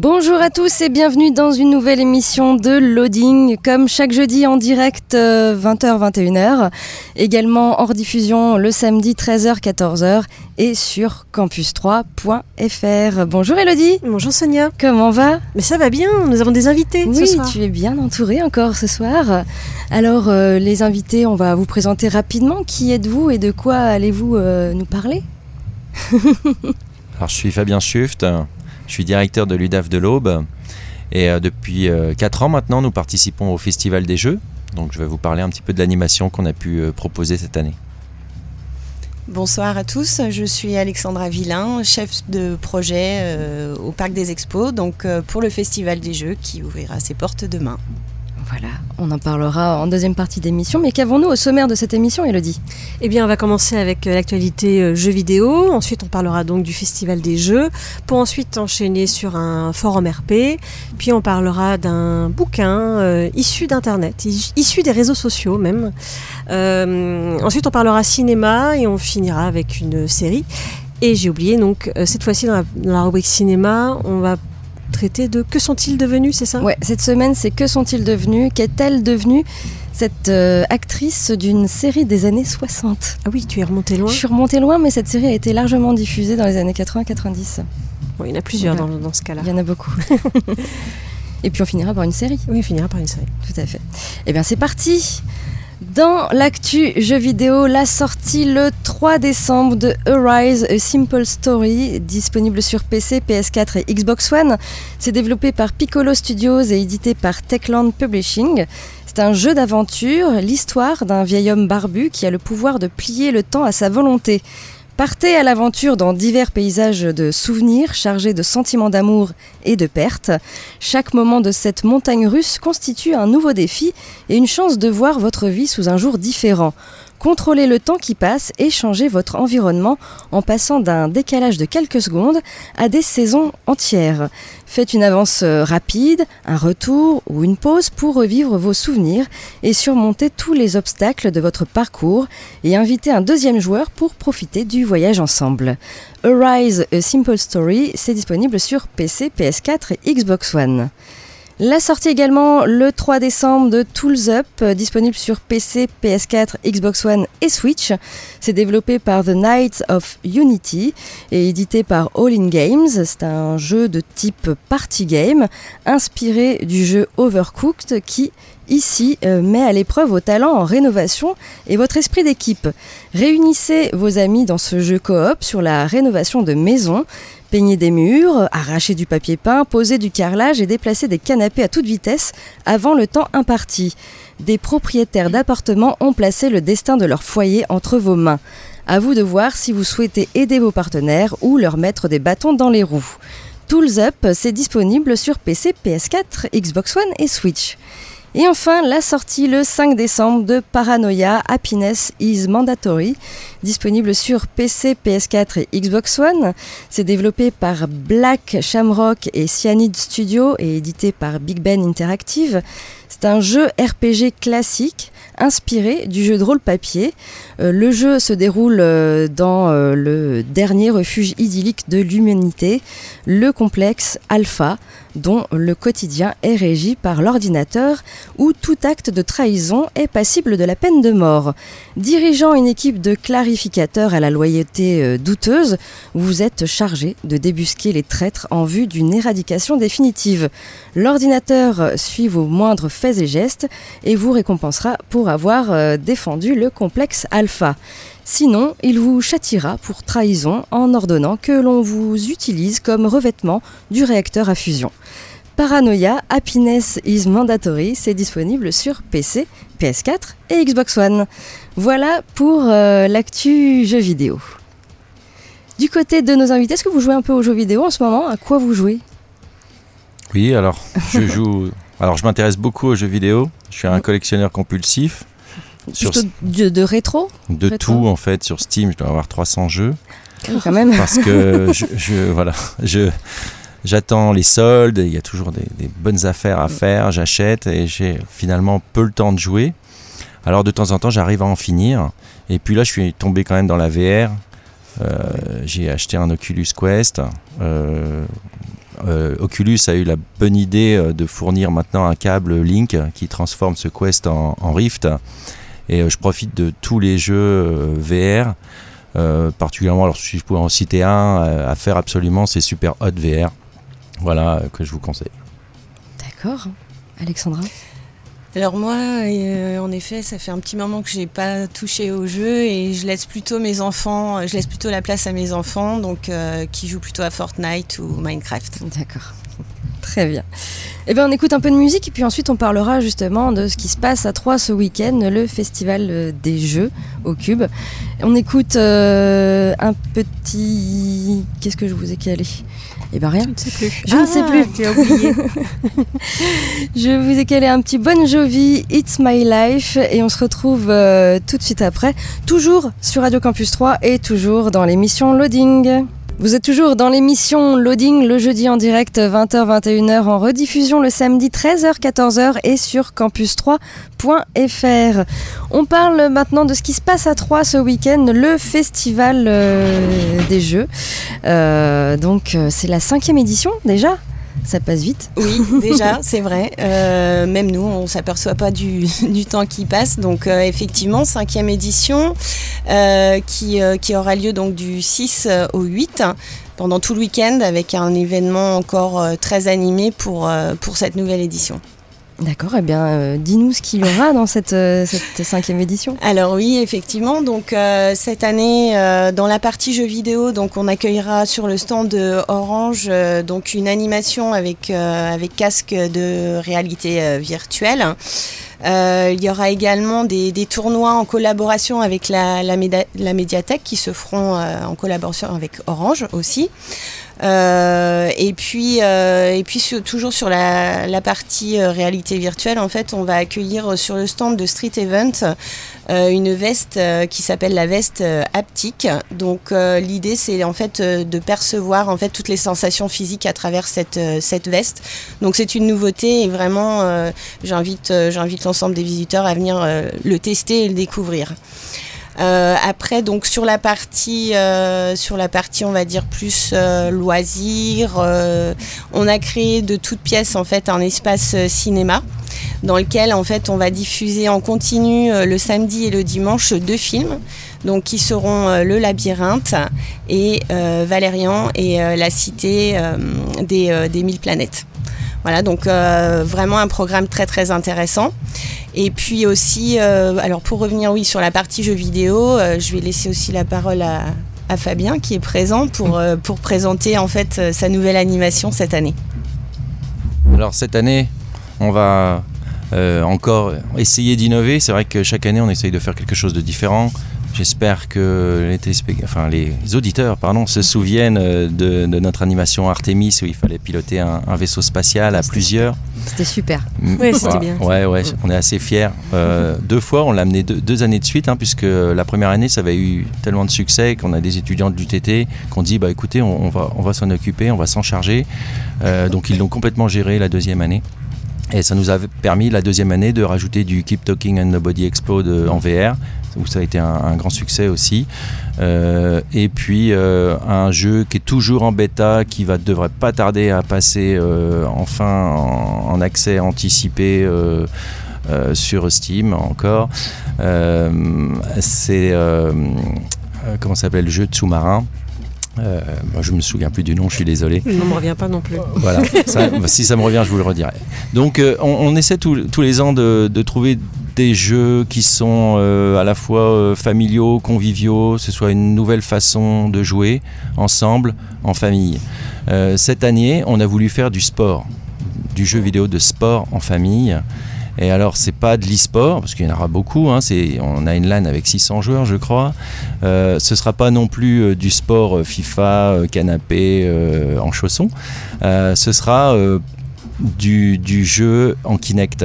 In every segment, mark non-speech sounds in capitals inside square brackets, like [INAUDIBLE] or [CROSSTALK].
Bonjour à tous et bienvenue dans une nouvelle émission de Loading, comme chaque jeudi en direct 20h-21h, également en rediffusion le samedi 13h-14h et sur campus3.fr. Bonjour Elodie Bonjour Sonia. Comment va? Mais ça va bien, nous avons des invités Oui, ce soir. tu es bien entourée encore ce soir. Alors euh, les invités, on va vous présenter rapidement. Qui êtes-vous et de quoi allez-vous euh, nous parler? Alors, je suis Fabien Schuft, je suis directeur de l'UDAF de l'Aube. Et euh, depuis 4 ans maintenant, nous participons au Festival des Jeux. Donc, je vais vous parler un petit peu de l'animation qu'on a pu euh, proposer cette année. Bonsoir à tous, je suis Alexandra Villain, chef de projet euh, au Parc des Expos, donc euh, pour le Festival des Jeux qui ouvrira ses portes demain. Voilà, on en parlera en deuxième partie d'émission. Mais qu'avons-nous au sommaire de cette émission, Elodie Eh bien, on va commencer avec euh, l'actualité euh, jeux vidéo. Ensuite, on parlera donc du Festival des Jeux. Pour ensuite enchaîner sur un forum RP. Puis, on parlera d'un bouquin euh, issu d'Internet, is- issu des réseaux sociaux même. Ensuite, on parlera cinéma et on finira avec une série. Et j'ai oublié, donc, cette fois-ci, dans la rubrique cinéma, on va traiter de Que sont-ils devenus, c'est ça? Ouais, cette semaine, c'est Que sont-ils devenus? Qu'est-elle devenue? Cette euh, actrice d'une série des années 60 Ah oui, tu es remonté loin. Je suis remontée loin, mais cette série a été largement diffusée dans les années 80-90. Bon, il y en a plusieurs Voilà. dans, dans ce cas-là. Il y en a beaucoup. [LAUGHS] Et puis on finira par une série. Oui, on finira par une série. Tout à fait. Eh bien, c'est parti dans l'actu jeux vidéo, la sortie le 3 décembre de Arise A Simple Story, disponible sur PC, PS4 et Xbox One. C'est développé par Piccolo Studios et édité par Techland Publishing. C'est un jeu d'aventure, l'histoire d'un vieil homme barbu qui a le pouvoir de plier le temps à sa volonté. Partez à l'aventure dans divers paysages de souvenirs chargés de sentiments d'amour et de perte. Chaque moment de cette montagne russe constitue un nouveau défi et une chance de voir votre vie sous un jour différent. Contrôlez le temps qui passe et changez votre environnement en passant d'un décalage de quelques secondes à des saisons entières. Faites une avance euh, rapide, un retour ou une pause pour revivre vos souvenirs et surmonter tous les obstacles de votre parcours et invitez un deuxième joueur pour profiter du voyage ensemble. Arise A Simple Story, c'est disponible sur PC, PS4 et Xbox One. La sortie également le 3 décembre de Tools Up, euh, disponible sur PC, PS4, Xbox One et Switch. C'est développé par The Knights of Unity et édité par All In Games. C'est un jeu de type party game inspiré du jeu Overcooked qui, ici, euh, met à l'épreuve vos talents en rénovation et votre esprit d'équipe. Réunissez vos amis dans ce jeu coop sur la rénovation de maisons. Peigner des murs, arracher du papier peint, poser du carrelage et déplacer des canapés à toute vitesse avant le temps imparti. Des propriétaires d'appartements ont placé le destin de leur foyer entre vos mains. À vous de voir si vous souhaitez aider vos partenaires ou leur mettre des bâtons dans les roues. Tools Up, c'est disponible sur PC, PS4, Xbox One et Switch. Et enfin, la sortie le 5 décembre de Paranoia Happiness is Mandatory, disponible sur PC, PS4 et Xbox One. C'est développé par Black Shamrock et Cyanide Studio et édité par Big Ben Interactive. C'est un jeu RPG classique inspiré du jeu de rôle papier. Euh, le jeu se déroule euh, dans euh, le dernier refuge idyllique de l'humanité, le complexe Alpha, dont le quotidien est régi par l'ordinateur, où tout acte de trahison est passible de la peine de mort. Dirigeant une équipe de clarificateurs à la loyauté douteuse, vous êtes chargé de débusquer les traîtres en vue d'une éradication définitive. L'ordinateur suit vos moindres faits et gestes et vous récompensera pour avoir euh, défendu le complexe alpha. Sinon, il vous châtiera pour trahison en ordonnant que l'on vous utilise comme revêtement du réacteur à fusion. Paranoia Happiness is Mandatory, c'est disponible sur PC, PS4 et Xbox One. Voilà pour euh, l'actu jeux vidéo. Du côté de nos invités, est-ce que vous jouez un peu aux jeux vidéo en ce moment? À quoi vous jouez? Oui, alors je [LAUGHS] joue. Alors je m'intéresse beaucoup aux jeux vidéo. Je suis un collectionneur compulsif. Sur... De, de, rétro De rétro tout en fait. Sur Steam, je dois avoir 300 jeux. Quand même. Parce que je, je voilà, je j'attends les soldes. Il y a toujours des, des bonnes affaires à faire. J'achète et j'ai finalement peu le temps de jouer. Alors de temps en temps, j'arrive à en finir. Et puis là, je suis tombé quand même dans la VR. Euh, j'ai acheté un Oculus Quest. Euh, euh, Oculus a eu la bonne idée de fournir maintenant un câble Link qui transforme ce Quest en, Rift. Et je profite de tous les jeux VR. particulièrement, alors si je pouvais en citer un à faire absolument, c'est Super Hot VR. Voilà que je vous conseille. D'accord. Alexandra? Alors moi, euh, en effet, ça fait un petit moment que j'ai pas touché au jeu et je laisse plutôt mes enfants, je laisse plutôt la place à mes enfants, donc euh, qui jouent plutôt à Fortnite ou Minecraft. D'accord. [LAUGHS] Très bien. Eh bien, on écoute un peu de musique et puis ensuite on parlera justement de ce qui se passe à Troyes ce week-end, le festival des jeux au Cube. On écoute euh, un petit. Qu'est-ce que je vous ai calé? Eh bien rien. Je ne sais plus. Je ne sais plus. Tu as oublié. [LAUGHS] je vous ai calé un petit Bon Jovi, It's My Life et on se retrouve euh, tout de suite après, toujours sur Radio Campus 3 et toujours dans l'émission Loading. Vous êtes toujours dans l'émission Loading le jeudi en direct 20h-21h en rediffusion le samedi 13h-14h et sur campus3.fr. On parle maintenant de ce qui se passe à Troyes ce week-end, le festival euh, des jeux. Euh, donc euh, c'est la cinquième édition déjà ça passe vite. Oui, [LAUGHS] déjà, c'est vrai. Euh, même nous, on ne s'aperçoit pas du, [LAUGHS] du, temps qui passe. Donc, euh, effectivement, cinquième édition euh, qui, qui, aura lieu donc du 6 au 8 pendant tout le week-end avec un événement encore très animé pour, pour cette nouvelle édition. D'accord, eh bien, euh, dis-nous ce qu'il y aura dans cette, euh, cinquième édition. Alors oui, effectivement, donc euh, cette année, dans la partie jeux vidéo, donc on accueillera sur le stand de Orange donc une animation avec, casque de réalité virtuelle. il y aura également des, tournois en collaboration avec la médiathèque qui se feront en collaboration avec Orange aussi. Euh, et puis, euh, et puis toujours sur la, la partie euh, réalité virtuelle, en fait, on va accueillir sur le stand de Street Event une veste qui s'appelle la veste haptique. Donc l'idée, c'est en fait de percevoir en fait toutes les sensations physiques à travers cette, cette veste. Donc c'est une nouveauté et vraiment, j'invite, j'invite l'ensemble des visiteurs à venir le tester et le découvrir. Euh, après, donc sur la partie, euh, sur la partie, on va dire plus euh, loisirs, euh, on a créé de toutes pièces en fait un espace cinéma dans lequel en fait on va diffuser en continu le samedi et le dimanche deux films donc qui seront Le Labyrinthe et Valérian et la Cité des Mille Planètes. Voilà, donc euh, vraiment un programme très très intéressant. Et puis aussi, euh, alors pour revenir oui sur la partie jeux vidéo, euh, je vais laisser aussi la parole à, Fabien qui est présent pour, pour présenter en fait sa nouvelle animation cette année. Alors cette année, on va encore essayer d'innover. C'est vrai que chaque année, on essaye de faire quelque chose de différent. J'espère que les, enfin, les auditeurs pardon, se souviennent de, de, notre animation Artemis où il fallait piloter un, un vaisseau spatial à plusieurs. C'était super. Oui, c'était bien. Ouais, ouais, on est assez fiers. Euh, deux fois, on l'a amené deux, deux, années de suite, hein, puisque la première année, ça avait eu tellement de succès qu'on a des étudiants de l'UTT qu'on dit bah écoutez, on, on va, on va s'en occuper, on va s'en charger. Euh, donc ils l'ont complètement géré la deuxième année. Et ça nous a permis la deuxième année de rajouter du Keep Talking and Nobody Explode en VR, où ça a été un, un grand succès aussi. Euh, et puis euh, un jeu qui est toujours en bêta, qui va devrait pas tarder à passer euh, enfin en, en, accès anticipé. Sur Steam encore. C'est comment s'appelle le jeu de sous-marin? Euh, moi, je me souviens plus du nom, je suis désolé. Ne me revient pas non plus. Voilà, ça, si ça me revient, je vous le redirai. Donc euh, on, on essaie tous- tous les ans de, de trouver des jeux qui sont euh, à la fois euh, familiaux, conviviaux, ce soit une nouvelle façon de jouer ensemble, en famille. Euh, cette année, on a voulu faire du sport, du jeu vidéo de sport en famille. Et alors, c'est pas de l'e-sport, parce qu'il y en aura beaucoup. hein, on a une LAN avec 600 joueurs, je crois. Ce sera pas non plus du sport FIFA, canapé, en chaussons. Ce sera du, jeu en Kinect.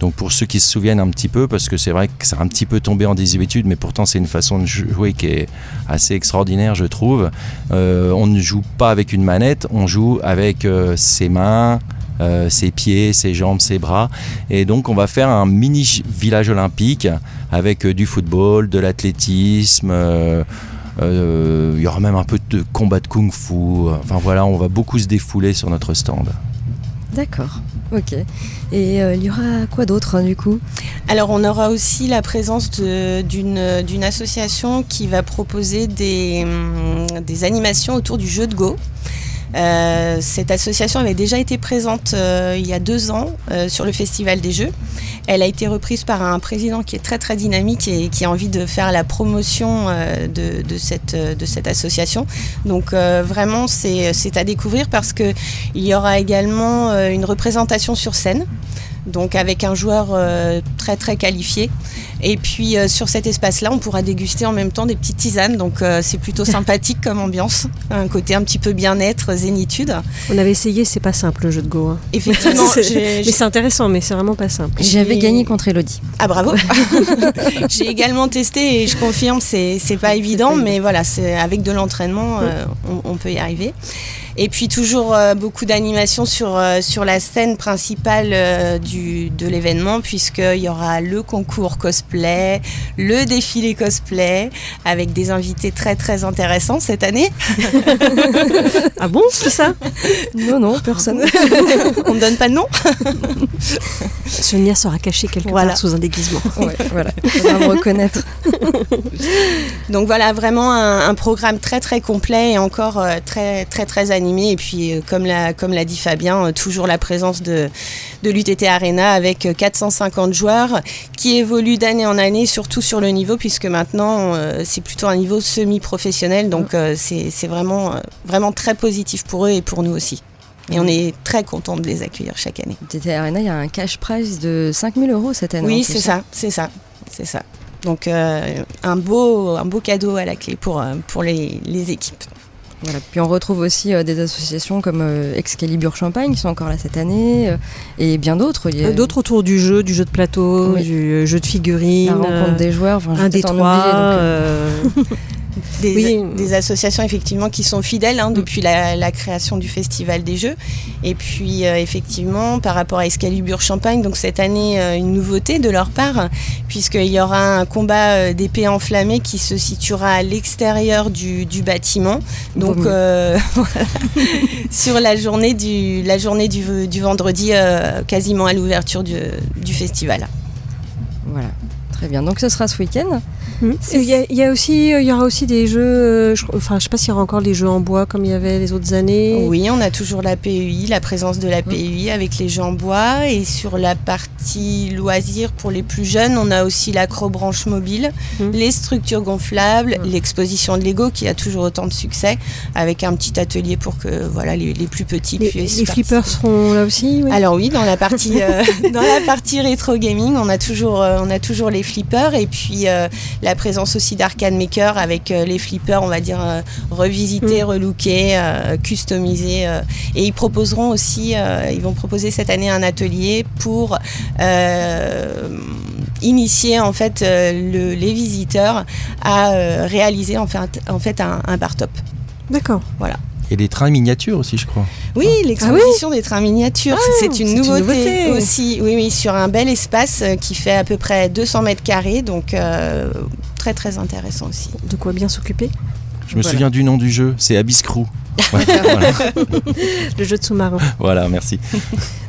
Donc pour ceux qui se souviennent un petit peu, parce que c'est vrai que ça a un petit peu tombé en désuétude, mais pourtant c'est une façon de jouer qui est assez extraordinaire, je trouve. Euh, on ne joue pas avec une manette, on joue avec euh, ses mains, euh, ses pieds, ses jambes, ses bras. Et donc on va faire un mini village olympique avec du football, de l'athlétisme. il y aura même un peu de combat de kung-fu. Enfin voilà, on va beaucoup se défouler sur notre stand. D'accord, ok. Et euh, il y aura quoi d'autre hein, du coup? Alors on aura aussi la présence d'une association qui va proposer hum, des animations autour du jeu de Go. Euh, cette association avait déjà été présente euh, il y a deux ans euh, sur le Festival des Jeux. Elle a été reprise par un président qui est très très dynamique et qui a envie de faire la promotion de, cette, de cette association. Donc vraiment c'est à découvrir parce qu'il y aura également une représentation sur scène donc avec un joueur euh, très très qualifié. Et puis euh, sur cet espace-là, on pourra déguster en même temps des petites tisanes, donc euh, c'est plutôt [LAUGHS] sympathique comme ambiance, un côté un petit peu bien-être, zénitude. On avait essayé, c'est pas simple le jeu de Go. hein. Effectivement, [LAUGHS] C'est- j'ai- mais c'est intéressant, mais c'est vraiment pas simple. J'avais gagné contre Elodie. Ah bravo [LAUGHS] J'ai également testé et je confirme, c'est c'est pas évident, mais voilà, c'est avec de l'entraînement, euh, on, on peut y arriver. Et puis toujours euh, beaucoup d'animations sur, euh, sur la scène principale euh, du, de l'événement, puisqu'il y aura le concours cosplay, le défilé cosplay, avec des invités très très intéressants cette année. [LAUGHS] Ah bon, c'est ça? Non, non, personne. on ne donne pas de nom? Sonia sera cachée quelque Voilà. part sous un déguisement. Ouais, voilà, [LAUGHS] faudra me reconnaître. Donc voilà, vraiment un, un programme très très complet et encore euh, très très très animé. Et puis euh, comme l'a comme l'a dit Fabien, euh, toujours la présence de, de l'UTT Arena avec euh, 450 joueurs qui évoluent d'année en année, surtout sur le niveau, puisque maintenant euh, c'est plutôt un niveau semi-professionnel. Donc euh, c'est vraiment, euh, vraiment très positif pour eux et pour nous aussi. Et on est très content de les accueillir chaque année. TT Arena, il y a un cash prize de 5000 euros cette année. Oui, plus, c'est ça, c'est ça, c'est ça. Donc euh, un, beau, un beau cadeau à la clé pour, euh, pour les, les équipes. Voilà. Puis on retrouve aussi euh, des associations comme euh, Excalibur Champagne qui sont encore là cette année euh, et bien d'autres. A D'autres autour du jeu, du jeu de plateau, Oui. du jeu de figurines. La rencontre des joueurs. Enfin, un des trois. donc, euh, [LAUGHS] Des, Oui. des associations effectivement qui sont fidèles hein, depuis la, la création du Festival des Jeux. Et puis euh, effectivement par rapport à Excalibur Champagne, donc cette année euh, une nouveauté de leur part, puisqu'il y aura un combat euh, d'épée enflammée qui se situera à l'extérieur du, du bâtiment. Donc euh, [LAUGHS] sur la journée du, la journée du, du vendredi, euh, quasiment à l'ouverture du, du festival. Voilà. Très bien. Donc ce sera ce week-end. Hmm. Il y, a- il y a aussi, euh, il y aura aussi des jeux. euh, je, enfin, je sais pas s'il y aura encore des jeux en bois comme il y avait les autres années. Oui, on a toujours la PEI, la présence de la PEI avec les jeux en bois. Et sur la partie loisirs pour les plus jeunes, on a aussi l'acrobranche mobile, Mm. les structures gonflables, l'exposition de Lego qui a toujours autant de succès, avec un petit atelier pour que voilà, les, les plus petits Les, puissent les flippers seront là aussi. oui. Alors oui, dans la partie euh, [LAUGHS] dans la partie rétro gaming, on a toujours euh, on a toujours les flippers et puis euh, la présence aussi d'arcade maker avec euh, les flippers, on va dire euh, revisités, relookés, euh, customisés et ils proposeront aussi ils vont proposer cette année un atelier pour initier en fait le- les visiteurs à réaliser en fait en fait un, un bar top. D'accord. Et des trains miniatures aussi, je crois. Oui, l'exposition des trains miniatures, Ah, c'est une, c'est une nouveauté aussi. Oui, oui, sur un bel espace euh, qui fait à peu près 200 mètres carrés, donc euh, très très intéressant aussi. De quoi bien s'occuper? Je me Voilà. souviens du nom du jeu, c'est Abyss Crew. [LAUGHS] Ouais, voilà. [LAUGHS] Le jeu de sous-marin. Voilà, merci.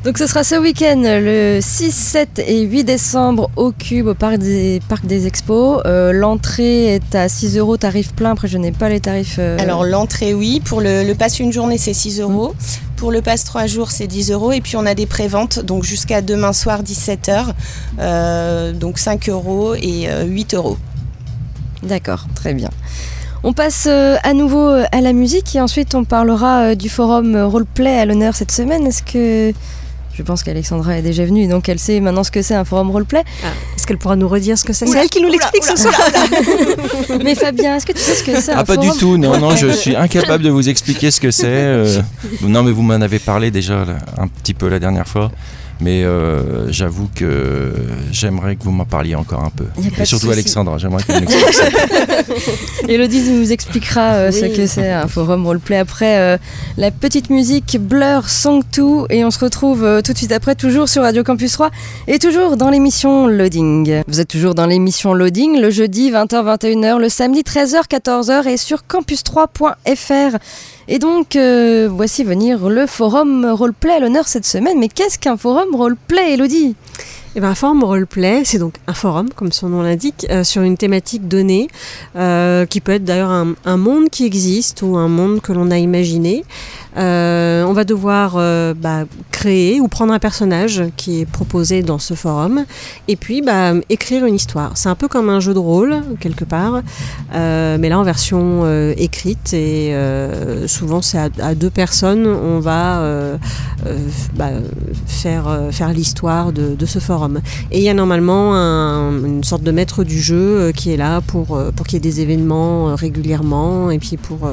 Donc ce sera ce week-end, le 6, 7 et 8 décembre au Cube, au Parc des, Parc des Expos. Euh, L'entrée est à 6 euros, tarif plein. Après, je n'ai pas les tarifs. euh, Alors l'entrée, oui, pour le, le pass une journée, c'est 6 euros. Pour le pass 3 jours, c'est 10 euros. Et puis on a des préventes, donc jusqu'à demain soir 17h. Euh, donc 5 euros et 8 euros. D'accord, très bien. On passe à nouveau à la musique et ensuite on parlera du forum roleplay à l'honneur cette semaine. Est-ce que je pense qu'Alexandra est déjà venue, donc elle sait maintenant ce que c'est un forum roleplay. Ah, est-ce qu'elle pourra nous redire ce que c'est C'est elle qui nous l'explique ce soir. [LAUGHS] [LAUGHS] Mais Fabien, est-ce que tu sais ce que c'est Ah, pas du tout, non, non, je suis [LAUGHS] incapable de vous expliquer ce que c'est. non, mais vous m'en avez parlé déjà un petit peu la dernière fois. Mais euh, j'avoue que j'aimerais que vous m'en parliez encore un peu. Et surtout Alexandra, j'aimerais que vous [LAUGHS] m'expliquiez. [LAUGHS] Elodie nous expliquera euh, ce que c'est un forum roleplay après euh, la petite musique Blur Song 2 et on se retrouve tout de suite après toujours sur Radio Campus 3 et toujours dans l'émission Loading. Vous êtes toujours dans l'émission Loading le jeudi 20h-21h, le samedi 13h-14h et sur campus3.fr. Et donc, euh, voici venir le forum roleplay à l'honneur cette semaine. Mais qu'est-ce qu'un forum roleplay, Elodie? Eh ben, un forum roleplay, c'est donc un forum, comme son nom l'indique, euh, sur une thématique donnée, euh, qui peut être d'ailleurs un, un, monde qui existe ou un monde que l'on a imaginé. Euh, on va devoir euh, bah, créer ou prendre un personnage qui est proposé dans ce forum et puis bah, écrire une histoire. C'est un peu comme un jeu de rôle quelque part, euh, mais là en version écrite et souvent c'est à, deux personnes. On va bah, faire, faire l'histoire de, ce forum. Et il y a normalement une sorte de maître du jeu qui est là pour, pour qu'il y ait des événements régulièrement et puis pour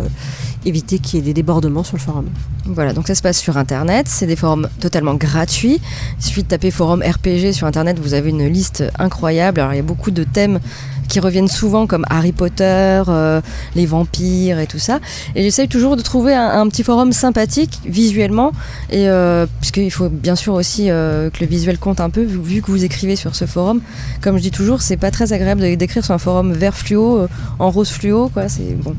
éviter qu'il y ait des débordements sur le forum. Voilà, donc ça se passe sur Internet, c'est des forums totalement gratuits. Il suffit de taper forum RPG sur Internet, vous avez une liste incroyable. Alors il y a beaucoup de thèmes qui reviennent souvent comme Harry Potter, euh, les vampires et tout ça. Et j'essaye toujours de trouver un, petit forum sympathique visuellement, et euh, puisqu'il faut bien sûr aussi euh, que le visuel compte un peu, vu, que vous écrivez sur ce forum. Comme je dis toujours, c'est pas très agréable d'écrire sur un forum vert fluo, en rose fluo, quoi. C'est bon.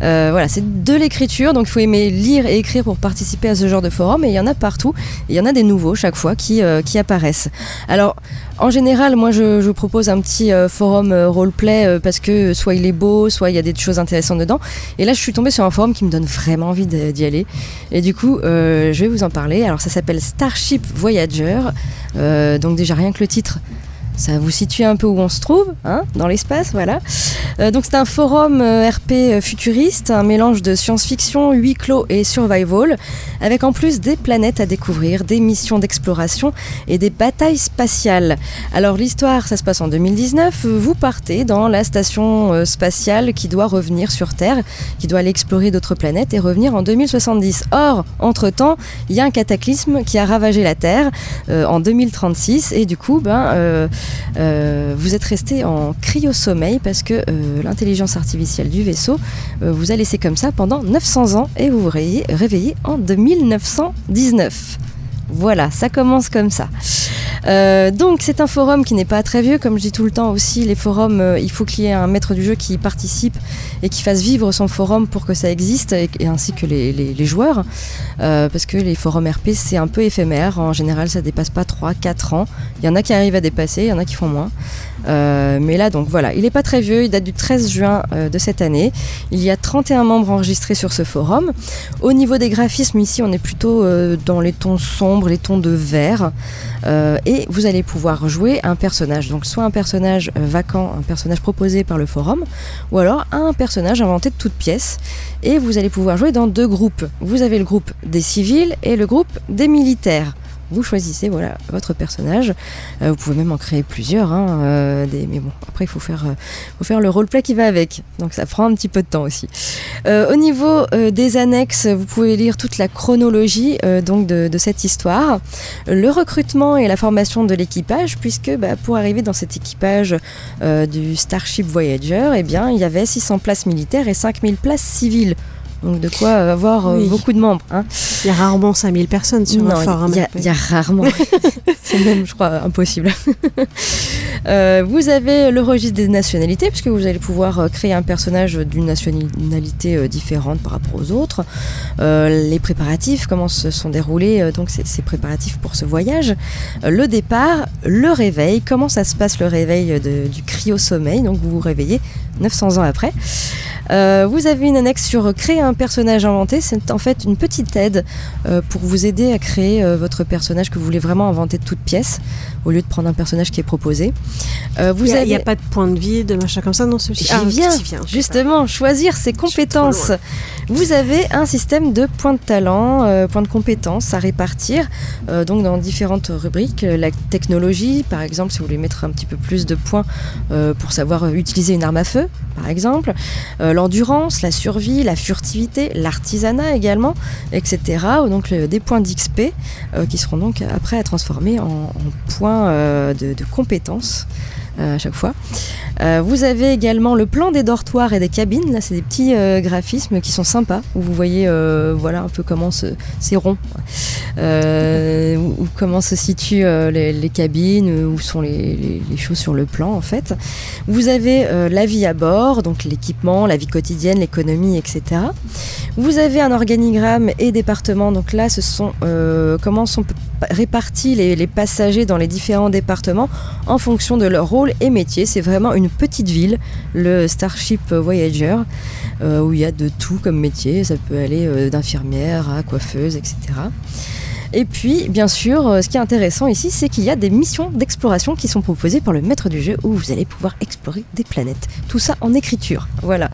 voilà, c'est l'écriture, donc il faut aimer lire et écrire pour participer à ce genre de forum, et il y en a partout. Il y en a des nouveaux chaque fois qui, qui apparaissent. Alors, en général, moi je, propose un petit forum roleplay euh, parce que soit il est beau, soit il y a des choses intéressantes dedans. Et là, je suis tombée sur un forum qui me donne vraiment envie d'y aller. Et du coup, euh, je vais vous en parler. Alors, ça s'appelle Starship Voyager. Euh, donc déjà, rien que le titre, ça vous situe un peu où on se trouve, hein, dans l'espace, voilà. Euh, donc c'est un forum euh, RP euh, futuriste, un mélange de science-fiction, huis clos et survival, avec en plus des planètes à découvrir, des missions d'exploration et des batailles spatiales. Alors l'histoire, ça se passe en 2019. Vous partez dans la station spatiale qui doit revenir sur Terre, qui doit aller explorer d'autres planètes et revenir en 2070. Or, entre-temps, il y a un cataclysme qui a ravagé la Terre en 2036 et du coup, ben vous êtes resté en cryo-sommeil parce que euh, l'intelligence artificielle du vaisseau euh, vous a laissé comme ça pendant 900 ans et vous vous réveillez en 2919. Voilà, ça commence comme ça. Euh, donc c'est un forum qui n'est pas très vieux, comme je dis tout le temps aussi, les forums, euh, il faut qu'il y ait un maître du jeu qui participe et qui fasse vivre son forum pour que ça existe, et, ainsi que les, joueurs, euh, parce que les forums RP c'est un peu éphémère, en général ça dépasse pas 3-4 ans, il y en a qui arrivent à dépasser, il y en a qui font moins. mais là donc voilà, il n'est pas très vieux, il date du 13 juin de cette année, il y a 31 membres enregistrés sur ce forum. Au niveau des graphismes ici on est plutôt dans les tons sombres, les tons de vert. et et vous allez pouvoir jouer un personnage. Donc soit un personnage euh, vacant, un personnage proposé par le forum, ou alors un personnage inventé de toutes pièces. Et vous allez pouvoir jouer dans deux groupes. Vous avez le groupe des civils et le groupe des militaires vous choisissez voilà votre personnage. Euh, vous pouvez même en créer plusieurs, hein, euh, mais bon après il faut faire, euh, faut faire le roleplay qui va avec, donc ça prend un petit peu de temps aussi. au niveau des annexes, vous pouvez lire toute la chronologie donc de, cette histoire, le recrutement et la formation de l'équipage, puisque bah, pour arriver dans cet équipage du Starship Voyager, eh bien il y avait 600 places militaires et 5000 places civiles. Donc de quoi avoir euh, beaucoup de membres. Hein. Il y a rarement 5000 personnes sur un forum. Il y, a rarement. [LAUGHS] C'est même, je crois, impossible. [LAUGHS] Euh, vous avez le registre des nationalités, puisque vous allez pouvoir euh, créer un personnage d'une nationalité différente par rapport aux autres. les préparatifs, comment se sont déroulés, donc ces préparatifs pour ce voyage. le départ, le réveil, comment ça se passe le réveil du cryo-sommeil, donc vous vous réveillez 900 ans après. Euh, vous avez une annexe sur créer un personnage inventé. C'est en fait une petite aide euh, pour vous aider à créer euh, votre personnage que vous voulez vraiment inventer de toutes pièces au lieu de prendre un personnage qui est proposé. Euh, vous Il n'y a, avez... a pas de point de vide, de machin comme ça dans. J'y Ah, viens, viens, justement, choisir ses compétences. Vous avez un système de points de talent, euh, points de compétences à répartir, euh, donc dans différentes rubriques. La technologie, par exemple, si vous voulez mettre un petit peu plus de points pour savoir utiliser une arme à feu, par exemple. L'endurance, la survie, la furtivité, l'artisanat également, etc. Donc des points d'XP qui seront donc après à transformer en, en points euh, de, compétences euh, à chaque fois. Euh, vous avez également le plan des dortoirs et des cabines. Là, c'est des petits graphismes qui sont sympas. Où vous voyez, voilà un peu comment c'est rond, où, comment se situent les, cabines, où sont les, choses sur le plan en fait. Vous avez la vie à bord, donc l'équipement, la vie quotidienne, l'économie, etc. Vous avez un organigramme et département. Donc là, ce sont comment sont les, les passagers dans les différents départements en fonction de leur rôle et métier. C'est vraiment une petite ville, le Starship Voyager, euh, où il y a de tout comme métier. Ça peut aller euh, d'infirmière à coiffeuse, etc. Et puis, bien sûr, euh, ce qui est intéressant ici, c'est qu'il y a des missions d'exploration qui sont proposées par le maître du jeu où vous allez pouvoir explorer des planètes. Tout ça en écriture. Voilà.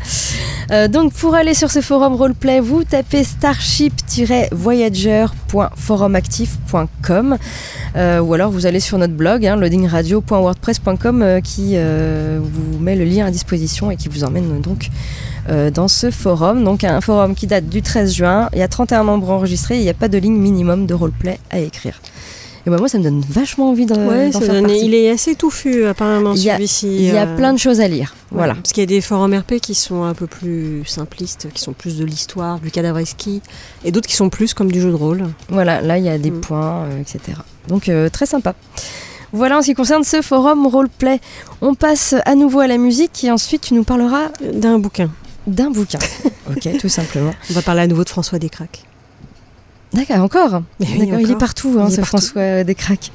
Euh, donc, pour aller sur ce forum roleplay, vous tapez starship-voyager.forumactif.com euh, ou alors vous allez sur notre blog, hein, loadingradio.wordpress.com, qui vous met le lien à disposition et qui vous emmène donc dans ce forum. Donc un forum qui date du 13 juin. Il y a 31 membres enregistrés. Il n'y a pas de ligne minimum de roleplay à écrire. Et bah, moi, ça me donne vachement envie de, Ouais, faire donne- partie. il est assez touffu apparemment celui-ci. Il y a euh, plein de choses à lire. Voilà. Parce qu'il y a des forums RP qui sont un peu plus simplistes, qui sont plus de l'histoire, du cadavre ski, et d'autres qui sont plus comme du jeu de rôle. Voilà, là, il y a des Mm. points, euh, etc. Donc, euh, très sympa. Voilà en ce qui concerne ce forum roleplay. On passe à nouveau à la musique et ensuite tu nous parleras D'un bouquin. d'un bouquin. [LAUGHS] ok, tout simplement. On va parler à nouveau de François Descraques. D'accord, encore. Oui, il est partout, hein, Il est ce partout. François euh, Descraques.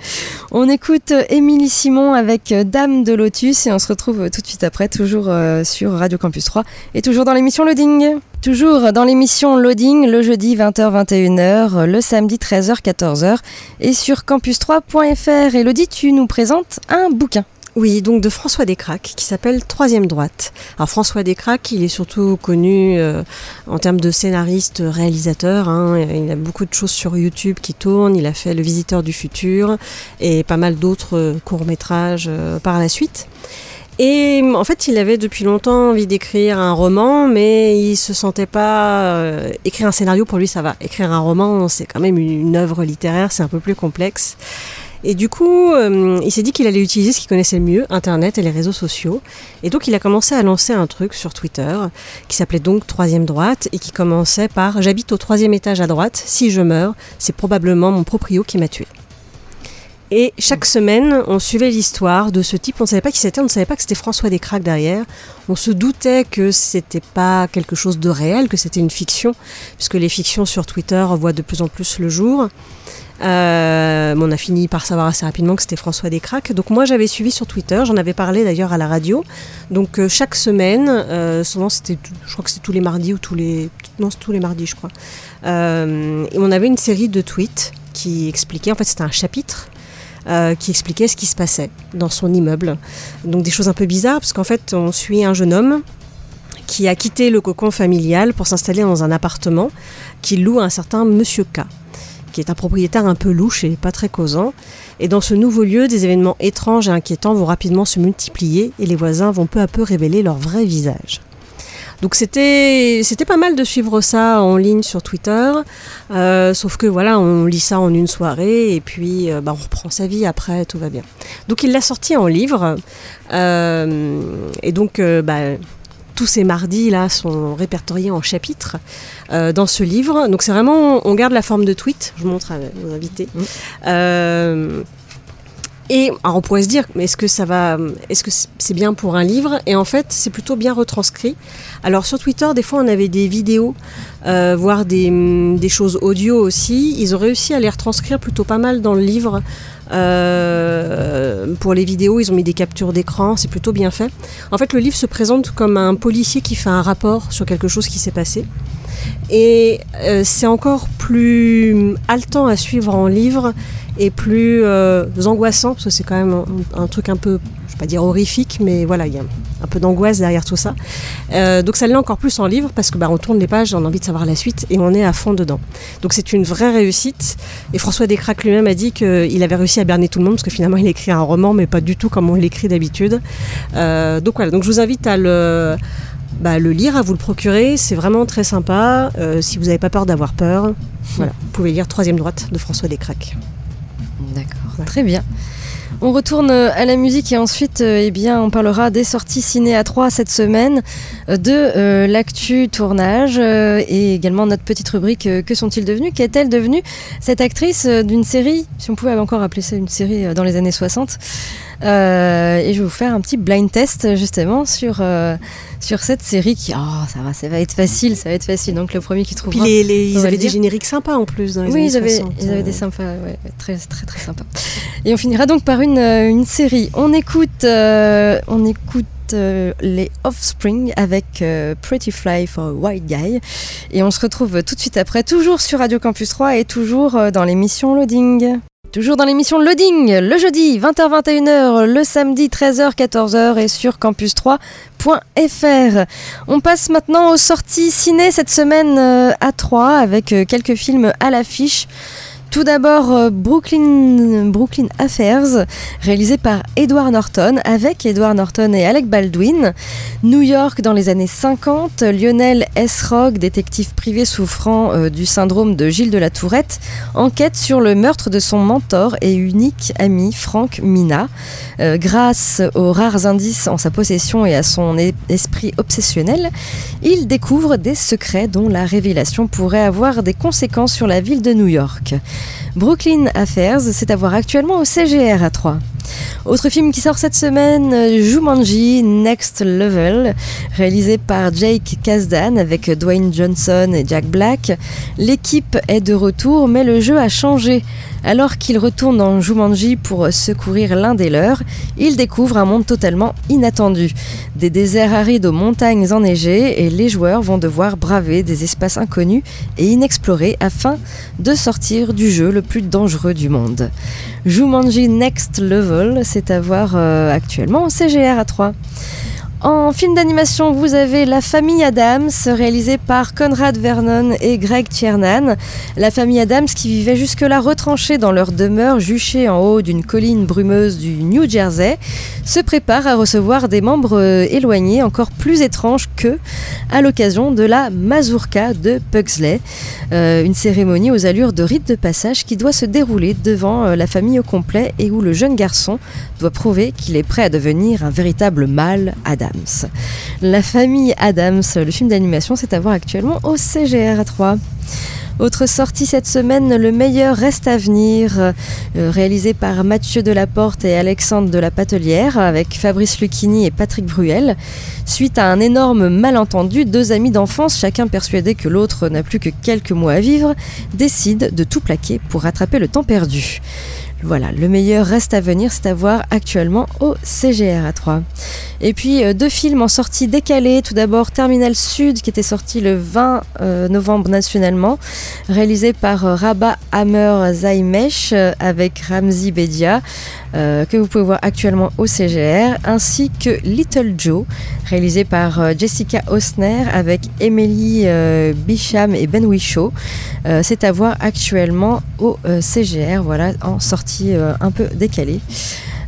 On écoute euh, Émilie Simon avec euh, Dame de Lotus et on se retrouve tout de suite après, toujours sur Radio Campus 3 et toujours dans l'émission Loading. Toujours dans l'émission Loading, le jeudi 20h-21h, euh, le samedi 13h-14h et sur campus3.fr. Elodie, tu nous présentes un bouquin. Oui, donc de François Descraques, qui s'appelle Troisième droite. Alors François Descraques, il est surtout connu euh, en termes de scénariste, réalisateur. hein. Il a beaucoup de choses sur YouTube qui tournent. Il a fait Le Visiteur du futur et pas mal d'autres euh, courts-métrages euh, par la suite. Et en fait, il avait depuis longtemps envie d'écrire un roman, mais il se sentait pas euh, écrire un scénario pour lui, ça va. Écrire un roman, c'est quand même une, une œuvre littéraire, c'est un peu plus complexe. Et du coup, euh, il s'est dit qu'il allait utiliser ce qu'il connaissait le mieux, Internet et les réseaux sociaux. Et donc, il a commencé à lancer un truc sur Twitter qui s'appelait donc Troisième Droite et qui commençait par J'habite au troisième étage à droite. Si je meurs, c'est probablement mon proprio qui m'a tué. Et chaque semaine, on suivait l'histoire de ce type. On ne savait pas qui c'était, on ne savait pas que c'était François Descraques derrière. On se doutait que c'était pas quelque chose de réel, que c'était une fiction, puisque les fictions sur Twitter voient de plus en plus le jour. Euh, on a fini par savoir assez rapidement que c'était François Descraques. Donc moi j'avais suivi sur Twitter, j'en avais parlé d'ailleurs à la radio. Donc euh, chaque semaine, euh, souvent c'était, je crois que c'était tous les mardis ou tous les, non c'est tous les mardis je crois. Et on avait une série de tweets qui expliquaient, en fait c'était un chapitre qui expliquait ce qui se passait dans son immeuble. Donc des choses un peu bizarres parce qu'en fait on suit un jeune homme qui a quitté le cocon familial pour s'installer dans un appartement qu'il loue à un certain Monsieur K qui est un propriétaire un peu louche et pas très causant. Et dans ce nouveau lieu, des événements étranges et inquiétants vont rapidement se multiplier et les voisins vont peu à peu révéler leur vrai visage. Donc c'était pas mal de suivre ça en ligne sur Twitter, euh, sauf que voilà, on lit ça en une soirée et puis euh, bah, on reprend sa vie après, tout va bien. Donc il l'a sorti en livre euh, et donc bah, tous ces mardis là sont répertoriés en chapitres euh, dans ce livre. Donc c'est vraiment, on garde la forme de tweet. Je vous montre à nos invités. Euh, Et alors on pourrait se dire, mais est-ce que ça va, est-ce que c'est bien pour un livre? Et en fait, c'est plutôt bien retranscrit. Alors sur Twitter, des fois, on avait des vidéos, euh, voire des, des, choses audio aussi. Ils ont réussi à les retranscrire plutôt pas mal dans le livre. Euh, pour les vidéos, ils ont mis des captures d'écran, c'est plutôt bien fait. En fait, le livre se présente comme un policier qui fait un rapport sur quelque chose qui s'est passé. Et euh, c'est encore plus haletant à suivre en livre et plus euh, angoissant, parce que c'est quand même un, truc un peu, je vais pas dire horrifique, mais voilà, il y a un peu d'angoisse derrière tout ça. Euh, donc ça l'est encore plus en livre, parce que bah, tourne les pages, on a envie de savoir la suite, et on est à fond dedans. Donc c'est une vraie réussite. Et François Descraques lui-même a dit qu'il avait réussi à berner tout le monde, parce que finalement il écrit un roman, mais pas du tout comme on l'écrit d'habitude. Donc voilà, donc je vous invite à le... Bah, le lire, à vous le procurer, c'est vraiment très sympa. Euh, si vous n'avez pas peur d'avoir peur, voilà, vous pouvez lire Troisième droite de François Descraques. D'accord, très bien. On retourne à la musique et ensuite eh bien, on parlera des sorties ciné à 3 cette semaine, de euh, l'actu tournage euh, et également notre petite rubrique euh, Que sont-ils devenus? Qu'est-elle devenue? Cette actrice d'une série, si on pouvait encore appeler ça une série dans les années 60. Euh, et je vais vous faire un petit blind test justement sur, euh, sur cette série qui, oh, ça va, ça va être facile, ça va être facile. Donc le premier qui trouve. Puis les, les, ils avaient des génériques sympas en plus dans les oui, ils avaient, 60. ils avaient des sympas, ouais, très, très, très sympas. Et on finira donc par une, une série. On écoute, euh, on écoute les Offspring avec Pretty Fly for a White Guy. Et on se retrouve tout de suite après, toujours sur Radio Campus 3 et toujours dans l'émission Loading. Toujours dans l'émission Loading, le jeudi 20h-21h, le samedi 13h-14h et sur campus3.fr. On passe maintenant aux sorties ciné cette semaine à 3 avec quelques films à l'affiche. Tout d'abord, euh, Brooklyn, Affairs, réalisé par Edward Norton, avec Edward Norton et Alec Baldwin. New York dans les années 50, Lionel S. Rock, détective privé souffrant euh, du syndrome de Gilles de la Tourette, enquête sur le meurtre de son mentor et unique ami Frank Mina. Euh, grâce aux rares indices en sa possession et à son esprit obsessionnel, il découvre des secrets dont la révélation pourrait avoir des conséquences sur la ville de New York. Brooklyn Affairs, c'est à voir actuellement au CGR à 3. Autre film qui sort cette semaine, Jumanji Next Level, réalisé par Jake Kasdan avec Dwayne Johnson et Jack Black. L'équipe est de retour, mais le jeu a changé. Alors qu'il retourne dans Jumanji pour secourir l'un des leurs, il découvre un monde totalement inattendu. Des déserts arides aux montagnes enneigées et les joueurs vont devoir braver des espaces inconnus et inexplorés afin de sortir du jeu le plus dangereux du monde. Jumanji Next Level, c'est à voir euh, actuellement au CGR à 3. En film d'animation, vous avez La famille Adams, réalisé par Conrad Vernon et Greg Tiernan. La famille Adams, qui vivait jusque-là retranchée dans leur demeure juchée en haut d'une colline brumeuse du New Jersey, se prépare à recevoir des membres éloignés encore plus étranges qu'eux à l'occasion de la Mazurka de Pugsley, euh, une cérémonie aux allures de rite de passage qui doit se dérouler devant euh, la famille au complet et où le jeune garçon doit prouver qu'il est prêt à devenir un véritable mâle La famille Adams, le film d'animation, c'est à voir actuellement au CGR à 3. Autre sortie cette semaine, Le meilleur reste à venir, euh, réalisé par Mathieu Delaporte et Alexandre de la Patelière, avec Fabrice Lucchini et Patrick Bruel. Suite à un énorme malentendu, deux amis d'enfance, chacun persuadé que l'autre n'a plus que quelques mois à vivre, décident de tout plaquer pour rattraper le temps perdu. Voilà, le meilleur reste à venir, c'est à voir actuellement au CGR à 3. Et puis euh, deux films en sortie décalée. Tout d'abord Terminal Sud qui était sorti le 20 euh, novembre nationalement, réalisé par euh, Rabat Hammer Zaimesh avec Ramzi Bedia, que vous pouvez voir actuellement au CGR, ainsi que Little Joe, réalisé par Jessica Osner avec Emily Bicham et Ben Whishaw. c'est à voir actuellement au CGR, voilà, en sortie euh, un peu décalé.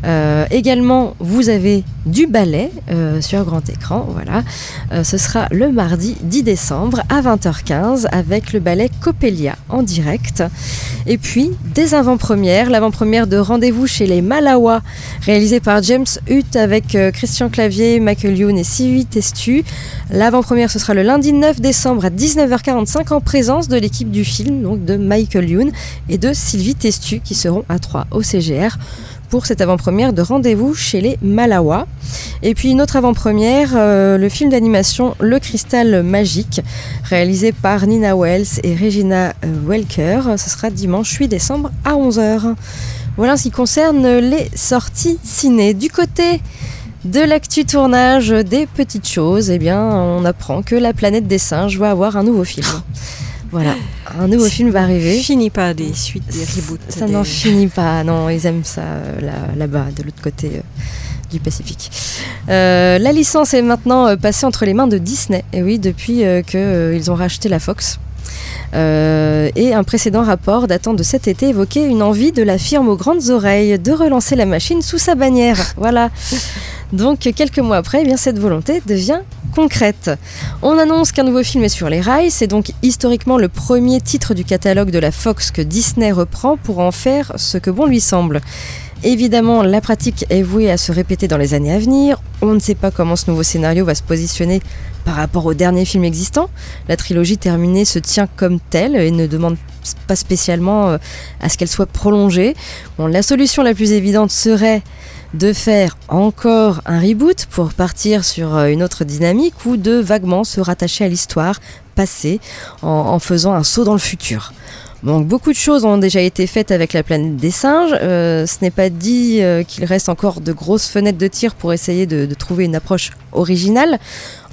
Euh, également, vous avez du ballet euh, sur grand écran. Voilà, Euh, ce sera le mardi 10 décembre à 20h15 avec le ballet Coppelia en direct. Et puis des avant-premières, l'avant-première de Rendez-vous chez les Malawa, réalisé par James Hutt avec Christian Clavier, Michael Youn et Sylvie Testu. L'avant-première, ce sera le lundi 9 décembre à 19h45 en présence de l'équipe du film, donc de Michael Youn et de Sylvie Testu qui seront à 3 au CGR. Pour cette avant-première de Rendez-vous chez les Malawa. Et puis une autre avant-première, euh, le film d'animation Le Cristal Magique, réalisé par Nina Wells et Regina euh, Welker. Ce sera dimanche 8 décembre à 11h. Voilà ce qui concerne les sorties ciné. Du côté de l'actu tournage des petites choses, eh bien, on apprend que la planète des singes va avoir un nouveau film. Voilà, un nouveau film va arriver. Finit pas des suites, des reboots. Ça des- n'en finit pas, non, ils aiment ça euh, là- là-bas, de l'autre côté euh, du Pacifique. Euh, la licence est maintenant passée entre les mains de Disney, et oui, depuis qu'ils ont racheté la Fox. Et un précédent rapport datant de cet été évoquait une envie de la firme aux grandes oreilles de relancer la machine sous sa bannière. Voilà. [LAUGHS] Donc quelques mois après, eh bien, cette volonté devient concrète. On annonce qu'un nouveau film est sur les rails. C'est donc historiquement le premier titre du catalogue de la Fox que Disney reprend pour en faire ce que bon lui semble. Évidemment, la pratique est vouée à se répéter dans les années à venir. On ne sait pas comment ce nouveau scénario va se positionner par rapport au dernier film existant. La trilogie terminée se tient comme telle et ne demande pas spécialement euh, à ce qu'elle soit prolongée. La solution la plus évidente serait de faire encore un reboot pour partir sur euh, une autre dynamique ou de vaguement se rattacher à l'histoire passée en, faisant un saut dans le futur. Donc beaucoup de choses ont déjà été faites avec la planète des singes. Euh, ce n'est pas dit euh, qu'il reste encore de grosses fenêtres de tir pour essayer de trouver une approche originale.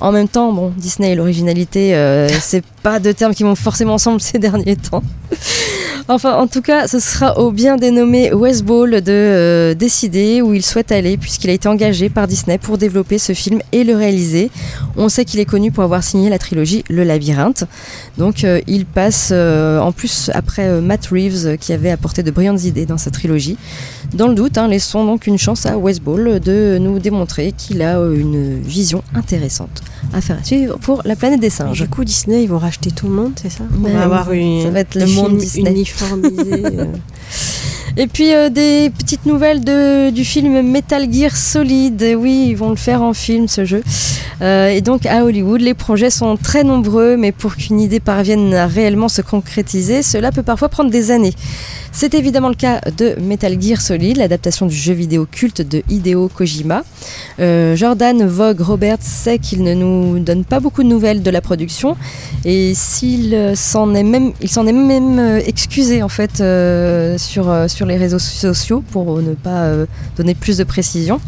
En même temps, bon, Disney et l'originalité, euh, [LAUGHS] c'est pas deux termes qui vont forcément ensemble ces derniers temps. Enfin, en tout cas, ce sera au bien dénommé West Ball de euh, décider où il souhaite aller, puisqu'il a été engagé par Disney pour développer ce film et le réaliser. On sait qu'il est connu pour avoir signé la trilogie Le Labyrinthe. Donc, euh, il passe en plus après Matt Reeves, qui avait apporté de brillantes idées dans sa trilogie. Dans le doute, hein, laissons donc une chance à West Ball de nous démontrer qu'il a une vision intéressante à faire suivre pour la planète des singes. Du coup, Disney, ils vont racheter tout le monde, c'est ça? On va avoir une, ça va être le monde Disney. uniformisés. [LAUGHS] Et puis euh, des petites nouvelles de, du film Metal Gear Solid. Oui, ils vont le faire en film ce jeu. Euh, et donc à Hollywood, les projets sont très nombreux, mais pour qu'une idée parvienne à réellement se concrétiser, cela peut parfois prendre des années. C'est évidemment le cas de Metal Gear Solid, l'adaptation du jeu vidéo culte de Hideo Kojima. Euh, Jordan Vogue Roberts sait qu'il ne nous donne pas beaucoup de nouvelles de la production et s'il s'en est même, il s'en est même excusé en fait sur, euh, sur les réseaux sociaux pour ne pas euh, donner plus de précision.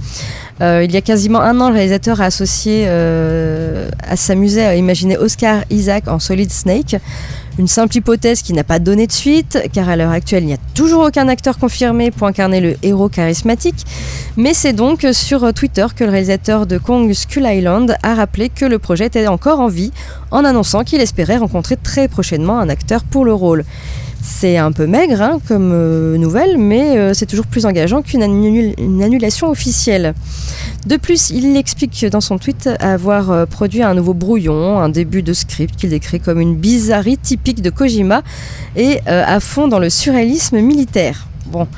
Euh, il y a quasiment un an, le réalisateur a associé euh, à s'amuser à imaginer Oscar Isaac en Solid Snake. Une simple hypothèse qui n'a pas donné de suite, car à l'heure actuelle, il n'y a toujours aucun acteur confirmé pour incarner le héros charismatique. Mais c'est donc sur Twitter que le réalisateur de Kong Skull Island a rappelé que le projet était encore en vie, en annonçant qu'il espérait rencontrer très prochainement un acteur pour le rôle. C'est un peu maigre hein, comme euh, nouvelle, mais euh, c'est toujours plus engageant qu'une annul- une annulation officielle. De plus, il explique dans son tweet avoir euh, produit un nouveau brouillon, un début de script qu'il décrit comme une bizarrerie typique de Kojima et à fond dans le surréalisme militaire. Bon.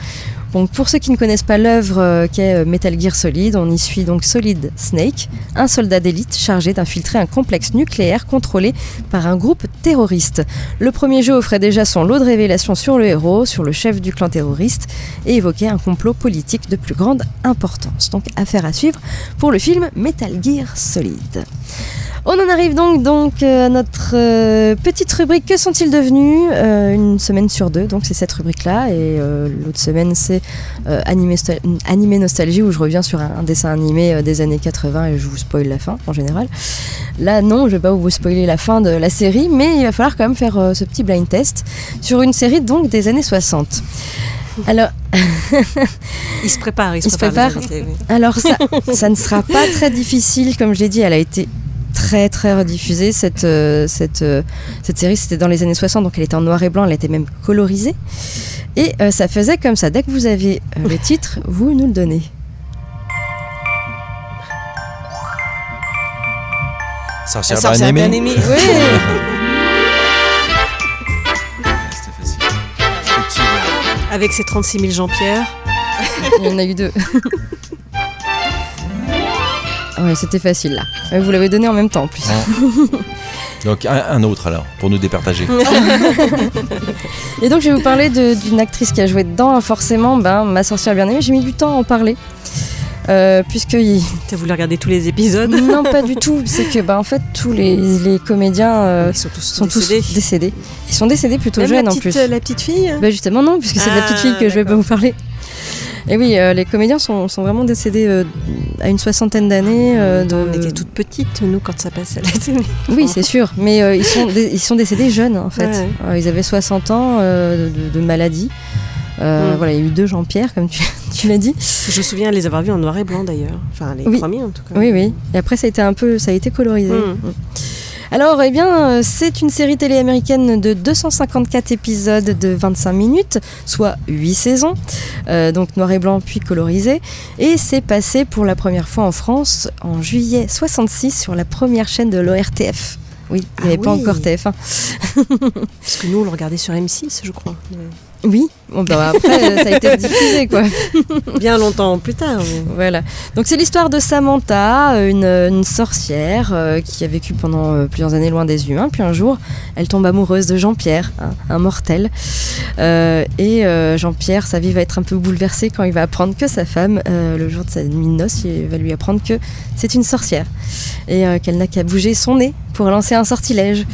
Donc pour ceux qui ne connaissent pas l'œuvre euh, qu'est euh, Metal Gear Solid, on y suit donc Solid Snake, un soldat d'élite chargé d'infiltrer un complexe nucléaire contrôlé par un groupe terroriste. Le premier jeu offrait déjà son lot de révélations sur le héros, sur le chef du clan terroriste et évoquait un complot politique de plus grande importance. Donc affaire à suivre pour le film Metal Gear Solid. On en arrive donc, donc euh, à notre euh, petite rubrique Que sont-ils devenus Euh, Une semaine sur deux, donc c'est cette rubrique-là. Et euh, l'autre semaine, c'est animé, Sta- Animé Nostalgie, où je reviens sur un, un dessin animé des années 80 et je vous spoil la fin en général. Là, non, je vais pas vous spoiler la fin de la série, mais il va falloir quand même faire ce petit blind test sur une série donc des années 60. Alors, [LAUGHS] Il se prépare, il se Il se prépare. alors ça, ça ne sera pas très difficile, comme je l'ai dit, elle a été très très rediffusée cette, euh, cette, euh, cette série c'était dans les années 60 donc elle était en noir et blanc elle était même colorisée et euh, ça faisait comme ça dès que vous avez euh, le titre vous nous le donnez Sorcière Sorcière bien aimée. bien aimée. [LAUGHS] oui facile. Avec ses 36 000 Jean-Pierre. il y en a eu deux [LAUGHS] ouais c'était facile là vous l'avez donné en même temps en plus Donc un, un autre alors, pour nous départager. [LAUGHS] Et donc je vais vous parler d'une actrice qui a joué dedans. Forcément, ben, ma sorcière bien aimée, j'ai mis du temps à en parler. Euh, puisque il- T'as voulu regarder tous les épisodes [LAUGHS] non pas du tout c'est que ben, en fait tous les, les comédiens euh, Ils sont tous sont décédés. tous décédés ils sont décédés plutôt Même jeunes la en plus euh, la petite fille Bah justement non, puisque c'est de la petite Ah, fille que je vais pas vous parler. Et oui, euh, les comédiens sont, sont vraiment décédés euh, à une soixantaine d'années. euh, de... On était toutes petites, nous, quand ça passait à la télé. Oui, c'est sûr, mais ils, sont ils sont décédés jeunes en fait. Ouais. Ils avaient 60 ans de, de maladie. Euh, Mm. Voilà, il y a eu deux Jean-Pierre, comme tu, [LAUGHS] tu l'as dit. Je me souviens les avoir vus en noir et blanc d'ailleurs. Enfin, les Oui. premiers en tout cas. Oui, oui. Et après, ça a été un peu, ça a été colorisé. Mm. Mm. Alors, eh bien, euh, c'est une série télé américaine de 254 épisodes de 25 minutes, soit 8 saisons, euh, donc noir et blanc puis colorisé. Et c'est passé pour la première fois en France en juillet 66 sur la première chaîne de l'ORTF. Oui, il n'y avait Ah pas encore TF1. [LAUGHS] Parce que nous, on le regardait sur M6, je crois. Oui, bon, bah, après, ça a été diffusé, quoi. [LAUGHS] Bien longtemps plus tard. mais- Voilà. Donc c'est l'histoire de Samantha, une, une sorcière euh, qui a vécu pendant euh, plusieurs années loin des humains. Puis un jour, elle tombe amoureuse de Jean-Pierre, un, un mortel. Euh, et euh, Jean-Pierre, sa vie va être un peu bouleversée quand il va apprendre que sa femme, euh, le jour de sa nuit de noces, il va lui apprendre que c'est une sorcière et euh, qu'elle n'a qu'à bouger son nez pour lancer un sortilège.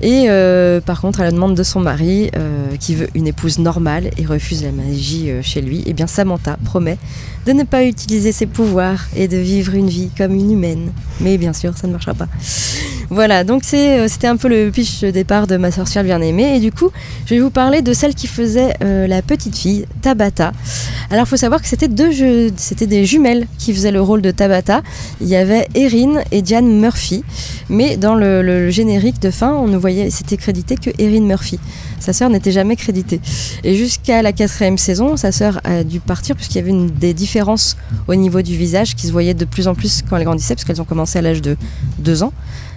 Et euh, par contre, à la demande de son mari, euh, qui veut une épouse normale et refuse la magie euh, chez lui, eh bien Samantha promet de ne pas utiliser ses pouvoirs et de vivre une vie comme une humaine. Mais bien sûr, ça ne marchera pas. Voilà, donc euh, c'était un peu le pitch départ de ma sorcière bien aimée. Et du coup, je vais vous parler de celle qui faisait euh, la petite fille, Tabata. Alors, il faut savoir que c'était deux c'était des jumelles qui faisaient le rôle de Tabata. Il y avait Erin et Diane Murphy. Mais dans le, le générique de fin, on ne voyait, c'était crédité que Erin Murphy. Sa sœur n'était jamais créditée. Et jusqu'à la quatrième saison, sa sœur a dû partir puisqu'il y avait des différences au niveau du visage qui se voyaient de plus en plus quand elles grandissaient, parce qu'elles ont commencé à l'âge de 2 ans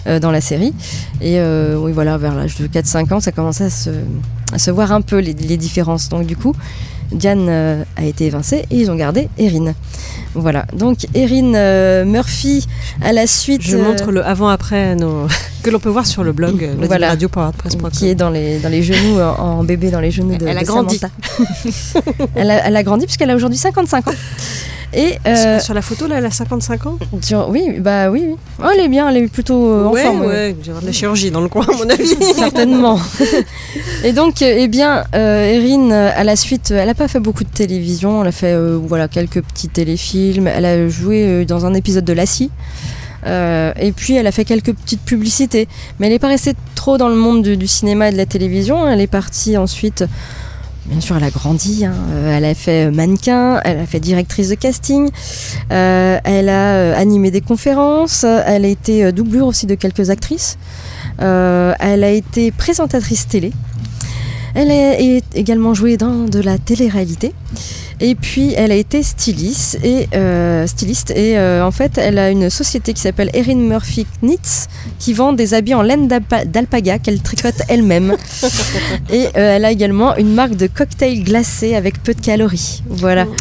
euh, dans la série. Et euh, oui, voilà, vers l'âge de 4-5 ans, ça commençait à se, à se voir un peu les, les différences. Donc du coup, Diane euh, a été évincée et ils ont gardé Erin. Voilà, donc Erin euh, Murphy à la suite. Je euh, montre le avant-après nos- [LAUGHS] que l'on peut voir sur le blog euh, Voilà. radio.wordpress.com. qui est dans les, dans les genoux, en, en bébé dans les genoux de Elle a de grandi. Samantha. [LAUGHS] elle, a, elle a grandi puisqu'elle a aujourd'hui 55 ans. Et euh, Sur la photo, là, elle a 55 ans sur- oui, bah oui, oui. Oh, elle est bien, elle est plutôt euh, en ouais, forme. ouais. ouais, il y de la chirurgie dans le coin, à mon avis. [LAUGHS] [LAUGHS] Certainement. [LAUGHS] Et donc, euh, eh bien, euh, Erin, à la suite, elle n'a pas fait beaucoup de télévision. Elle a fait euh, voilà, quelques petits téléfilms. Elle a joué dans un épisode de Lassie. Euh, et puis, elle a fait quelques petites publicités. Mais elle n'est pas restée trop dans le monde du, du cinéma et de la télévision. Elle est partie ensuite. Bien sûr, elle a grandi. hein. Euh, Elle a fait euh, mannequin, elle a fait directrice de casting, euh, elle a animé des conférences, elle a été doublure aussi de quelques actrices. Elle a été présentatrice télé. Elle a également joué dans de la télé-réalité. Et puis elle a été styliste et, euh, styliste et euh, en fait elle a une société qui s'appelle Erin Murphy Knits qui vend des habits en laine d'alpa- d'alpaga qu'elle tricote elle-même. [LAUGHS] et euh, elle a également une marque de cocktails glacés avec peu de calories. Voilà. [LAUGHS] Donc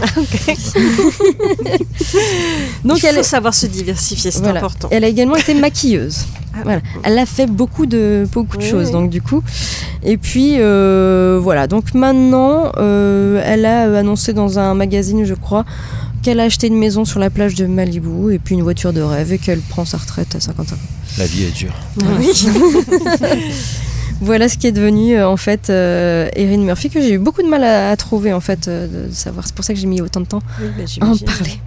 Donc il elle faut est- savoir se diversifier, c'est Voilà. important. Elle a également été maquilleuse. Ah, Voilà. Elle a fait beaucoup de, beaucoup de Oui, choses, oui. donc du coup. Et puis, euh, voilà. Donc maintenant, euh, elle a annoncé dans un magazine, je crois, qu'elle a acheté une maison sur la plage de Malibu et puis une voiture de rêve et qu'elle prend sa retraite à 55 ans. La vie est dure. [LAUGHS] Voilà ce qui est devenu euh, en fait euh, Erin Murphy que j'ai eu beaucoup de mal à, à trouver en fait euh, de savoir. C'est pour ça que j'ai mis autant de temps Oui, bah, à en parler.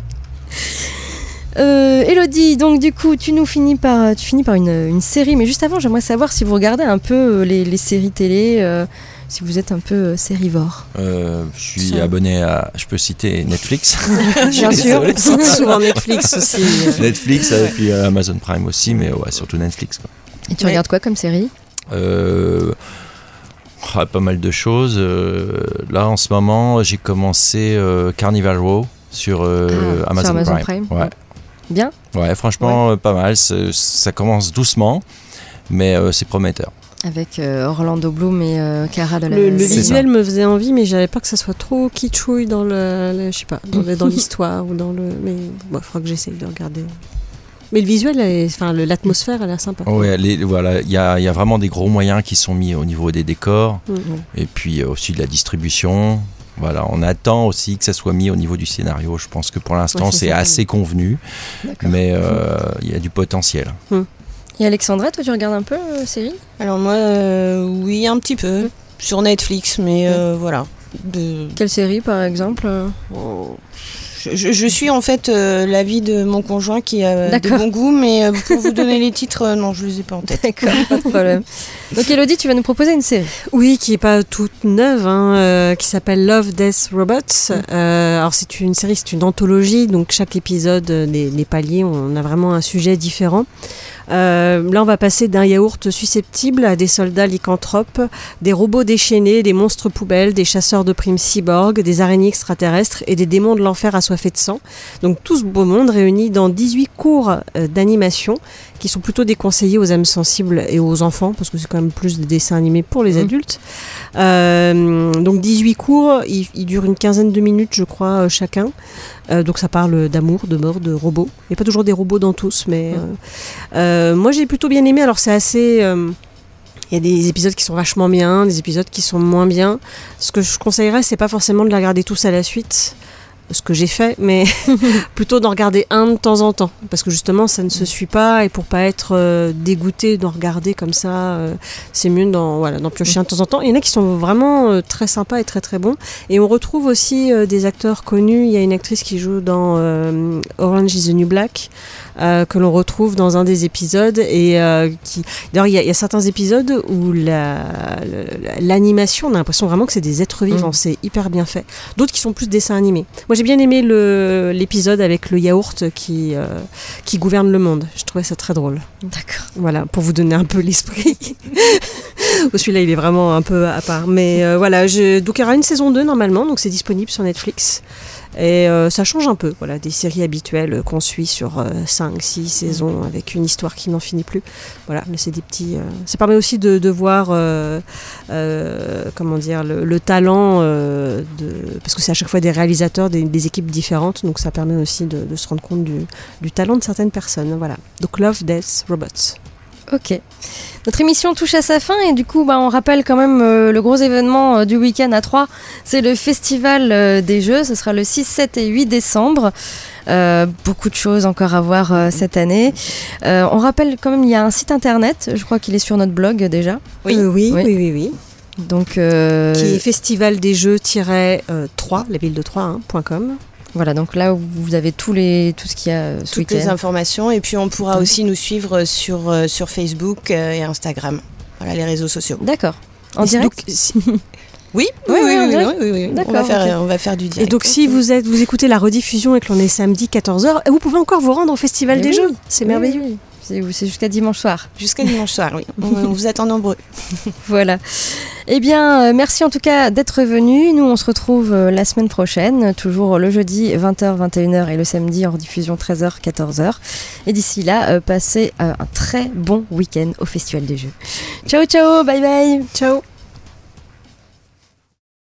Euh, Elodie, donc du coup, tu nous finis par, tu finis par une, une série, mais juste avant, j'aimerais savoir si vous regardez un peu euh, les, les séries télé, euh, si vous êtes un peu euh, sérivore. Euh, je suis abonné à, je peux citer Netflix. [LAUGHS] Bien sûr. souvent Netflix aussi. Netflix et puis Amazon Prime aussi, mais ouais, surtout Netflix. Quoi. Et tu Ouais. regardes quoi comme série? Euh, ah, pas mal de choses. Euh, là, en ce moment, j'ai commencé euh, Carnival Row sur, euh, Ah, sur Amazon, Amazon Prime. Prime. Ouais. Bien ouais, franchement, pas mal. Ça commence doucement, mais euh, c'est prometteur. Avec euh, Orlando Bloom et euh, Cara de la Le, le visuel me faisait envie, mais j'avais pas que ça soit trop kitschouille dans le, le- je sais pas, dans, [LAUGHS] l'histoire ou dans le. Mais il faudra que j'essaye de regarder. Mais le visuel, est- enfin l'atmosphère, elle a l'air sympa. Ouais, les- voilà, il y a, il y a vraiment des gros moyens qui sont mis au niveau des décors Mhm. et puis euh, aussi de la distribution. Voilà, on attend aussi que ça soit mis au niveau du scénario. Je pense que pour l'instant Ouais, c'est assez convenu, mais euh, il y a du potentiel. Et Alexandra, toi tu regardes un peu euh, série? Alors moi, euh, oui, un petit peu. Sur Netflix, mais euh, voilà. De... Quelle série par exemple euh? Je, suis en fait euh, l'avis de mon conjoint qui a de D'accord. bon goût, mais euh, pour vous donner les titres, euh, non, je les ai pas en tête. [LAUGHS] D'accord, pas de problème. Donc Elodie, tu vas nous proposer une série. Oui, qui est pas toute neuve, hein, euh, qui s'appelle Love, Death, Robots. Euh, alors c'est une série, c'est une anthologie, donc chaque épisode euh, n'est pas lié, on a vraiment un sujet différent. Euh, là, on va passer d'un yaourt susceptible à des soldats lycanthropes, des robots déchaînés, des monstres poubelles, des chasseurs de primes cyborgs, des araignées extraterrestres et des démons de l'enfer assoiffés de sang. Donc tout ce beau monde réuni dans 18 cours euh, d'animation qui sont plutôt déconseillés aux âmes sensibles et aux enfants, parce que c'est quand même plus des dessins animés pour les Mhm. adultes. Euh, donc 18 cours, ils, ils durent une quinzaine de minutes, je crois, euh, chacun. Euh, donc ça parle d'amour, de mort, de robots. Il n'y a pas toujours des robots dans tous, mais euh, euh, moi j'ai plutôt bien aimé. Alors c'est assez... il y a des épisodes qui sont vachement bien, des épisodes qui sont moins bien. Ce que je conseillerais, c'est pas forcément de les regarder tous à la suite, ce que j'ai fait, mais [LAUGHS] plutôt d'en regarder un de temps en temps, parce que justement ça ne se suit pas et pour pas être euh, dégoûté d'en regarder comme ça, euh, c'est mieux d'en voilà, piocher un de temps en temps. Il y en a qui sont vraiment euh, très sympas et très très bons, et on retrouve aussi des acteurs connus. Il y a une actrice qui joue dans Orange is the New Black. Euh, que l'on retrouve dans un des épisodes et euh, qui d'ailleurs il y, a- il y a certains épisodes où la- la- l'animation on a l'impression vraiment que c'est des êtres vivants. Mm. c'est hyper bien fait. D'autres qui sont plus dessins animés. Moi j'ai bien aimé l'épisode avec le yaourt qui euh, qui gouverne le monde. Je trouvais ça très drôle. D'accord. voilà pour vous donner un peu l'esprit. [LAUGHS] Celui-là il est vraiment un peu à part. Mais euh, voilà je... donc il y aura une saison 2 normalement. Donc c'est disponible sur Netflix et euh, ça change un peu, voilà, des séries habituelles qu'on suit sur 5, 6 saisons avec une histoire qui n'en finit plus. Voilà, mais c'est des petits. euh, ça permet aussi de, voir, euh, euh, comment dire, le, le talent euh, de. Parce que c'est à chaque fois des réalisateurs, des, équipes différentes, donc ça permet aussi de, de se rendre compte du, du talent de certaines personnes. Voilà. Donc Love, Death, Robots. Ok. Notre émission touche à sa fin et du coup, bah, on rappelle quand même euh, le gros événement euh, du week-end à 3. C'est le Festival euh, des Jeux. Ce sera le 6, 7 et 8 décembre. Euh, beaucoup de choses encore à voir euh, cette année. Euh, on rappelle quand même, il y a un site internet. Je crois qu'il est sur notre blog déjà. Oui, oui, oui, oui. oui. Donc, euh, Qui est festival des jeux-3, la ville de 3, hein, point .com. Voilà, donc là, vous avez tous les, tout ce qu'il y a euh, ce Toutes les informations et puis on pourra aussi nous suivre sur, euh, sur Facebook euh, et Instagram. Voilà les réseaux sociaux. D'accord. En Et direct donc, si- [LAUGHS] Oui, oui, oui, oui, oui, oui, oui. On, D'accord, va faire, on va faire du Et direct. donc si vous êtes, vous écoutez la rediffusion et que l'on est samedi 14h, vous pouvez encore vous rendre au Festival Mais des oui, Jeux. C'est oui, merveilleux. C'est jusqu'à dimanche soir. Jusqu'à dimanche soir, oui. [LAUGHS] On, on vous attend nombreux. [LAUGHS] Voilà. Eh bien, euh, merci en tout cas d'être venu. Nous, on se retrouve euh, la semaine prochaine, toujours le jeudi 20h, 21h et le samedi en rediffusion 13h, 14h. Et d'ici là, euh, passez un très bon week-end au Festival des Jeux. Ciao, ciao, bye bye. Ciao.